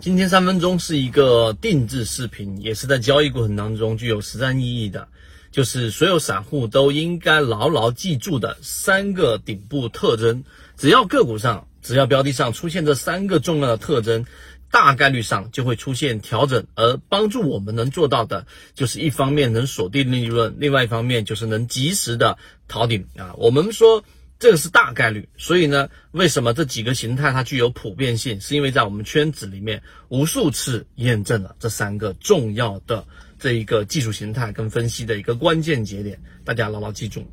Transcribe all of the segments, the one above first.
今天三分钟是一个定制视频，也是在交易过程当中具有实战意义的，就是所有散户都应该牢牢记住的三个顶部特征。只要个股上，只要标的上出现这三个重要的特征，大概率上就会出现调整。而帮助我们能做到的，就是一方面能锁定利润，另外一方面就是能及时的逃顶啊。我们说。这个是大概率，所以呢，为什么这几个形态它具有普遍性？是因为在我们圈子里面无数次验证了这三个重要的这一个技术形态跟分析的一个关键节点，大家牢牢记住。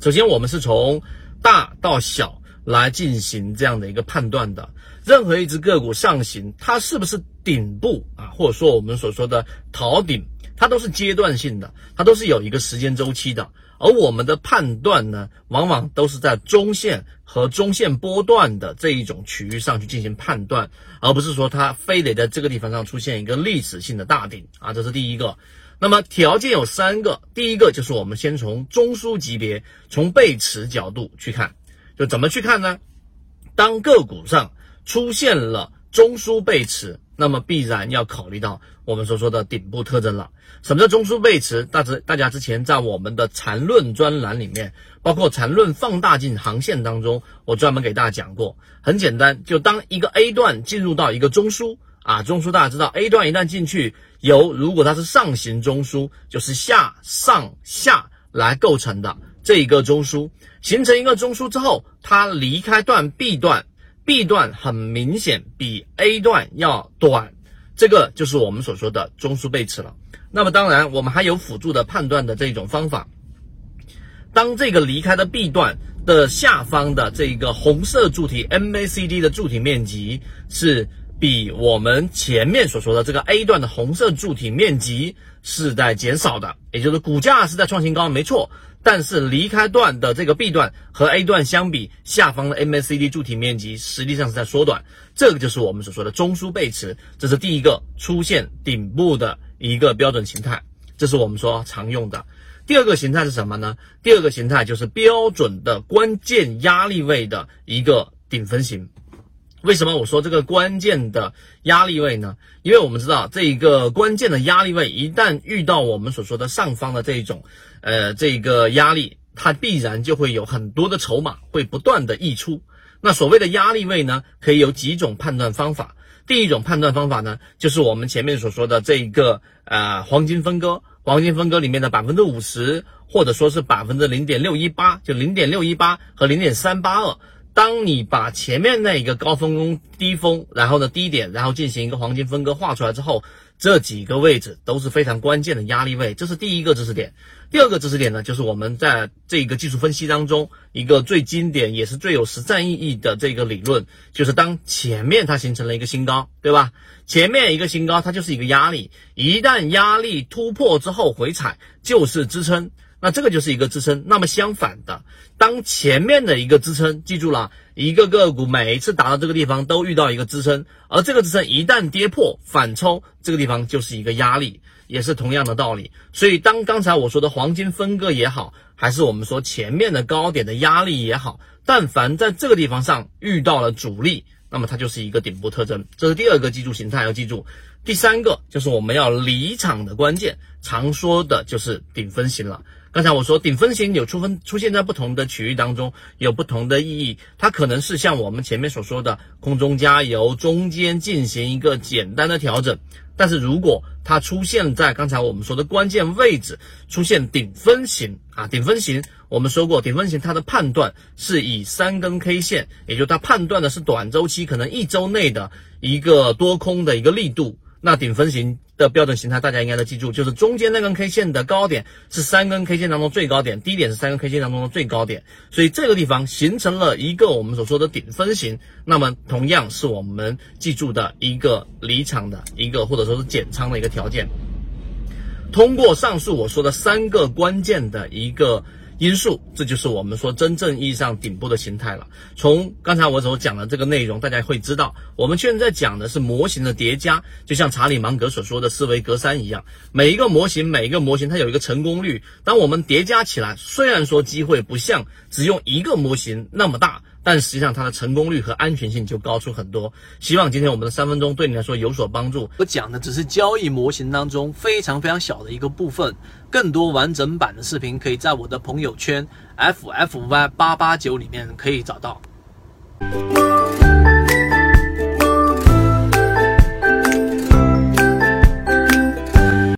首先，我们是从大到小来进行这样的一个判断的。任何一只个股上行，它是不是顶部啊，或者说我们所说的逃顶，它都是阶段性的，它都是有一个时间周期的。而我们的判断呢，往往都是在中线和中线波段的这一种区域上去进行判断，而不是说它非得在这个地方上出现一个历史性的大顶啊，这是第一个。那么条件有三个，第一个就是我们先从中枢级别，从背驰角度去看，就怎么去看呢？当个股上出现了中枢背驰。那么必然要考虑到我们所说的顶部特征了。什么叫中枢背驰？大致大家之前在我们的缠论专栏里面，包括缠论放大镜航线当中，我专门给大家讲过。很简单，就当一个 A 段进入到一个中枢啊，中枢大家知道，A 段一旦进去，由如果它是上行中枢，就是下上下来构成的这一个中枢，形成一个中枢之后，它离开段 B 段。B 段很明显比 A 段要短，这个就是我们所说的中枢背驰了。那么当然，我们还有辅助的判断的这种方法。当这个离开的 B 段的下方的这个红色柱体 MACD 的柱体面积是比我们前面所说的这个 A 段的红色柱体面积是在减少的，也就是股价是在创新高，没错。但是离开段的这个 B 段和 A 段相比，下方的 MACD 柱体面积实际上是在缩短，这个就是我们所说的中枢背驰，这是第一个出现顶部的一个标准形态，这是我们说常用的。第二个形态是什么呢？第二个形态就是标准的关键压力位的一个顶分型。为什么我说这个关键的压力位呢？因为我们知道这一个关键的压力位一旦遇到我们所说的上方的这一种，呃，这个压力，它必然就会有很多的筹码会不断的溢出。那所谓的压力位呢，可以有几种判断方法。第一种判断方法呢，就是我们前面所说的这一个呃黄金分割，黄金分割里面的百分之五十，或者说是百分之零点六一八，就零点六一八和零点三八二。当你把前面那一个高峰、低峰，然后呢低点，然后进行一个黄金分割画出来之后，这几个位置都是非常关键的压力位，这是第一个知识点。第二个知识点呢，就是我们在这个技术分析当中一个最经典也是最有实战意义的这个理论，就是当前面它形成了一个新高，对吧？前面一个新高它就是一个压力，一旦压力突破之后回踩就是支撑。那这个就是一个支撑。那么相反的，当前面的一个支撑，记住了，一个个股每一次达到这个地方都遇到一个支撑，而这个支撑一旦跌破反抽，这个地方就是一个压力，也是同样的道理。所以当刚才我说的黄金分割也好，还是我们说前面的高点的压力也好，但凡在这个地方上遇到了阻力，那么它就是一个顶部特征。这是第二个记住形态要记住。第三个就是我们要离场的关键，常说的就是顶分型了。刚才我说顶分型有出分出现在不同的区域当中，有不同的意义。它可能是像我们前面所说的空中加油，中间进行一个简单的调整。但是如果它出现在刚才我们说的关键位置，出现顶分型啊，顶分型我们说过，顶分型它的判断是以三根 K 线，也就它判断的是短周期，可能一周内的一个多空的一个力度。那顶分型的标准形态，大家应该都记住，就是中间那根 K 线的高点是三根 K 线当中最高点，低点是三根 K 线当中的最高点，所以这个地方形成了一个我们所说的顶分型，那么同样是我们记住的一个离场的一个或者说是减仓的一个条件。通过上述我说的三个关键的一个。因素，这就是我们说真正意义上顶部的形态了。从刚才我所讲的这个内容，大家会知道，我们现在讲的是模型的叠加，就像查理芒格所说的思维格栅一样，每一个模型，每一个模型它有一个成功率。当我们叠加起来，虽然说机会不像只用一个模型那么大。但实际上它的成功率和安全性就高出很多。希望今天我们的三分钟对你来说有所帮助。我讲的只是交易模型当中非常非常小的一个部分，更多完整版的视频可以在我的朋友圈 ffy 八八九里面可以找到。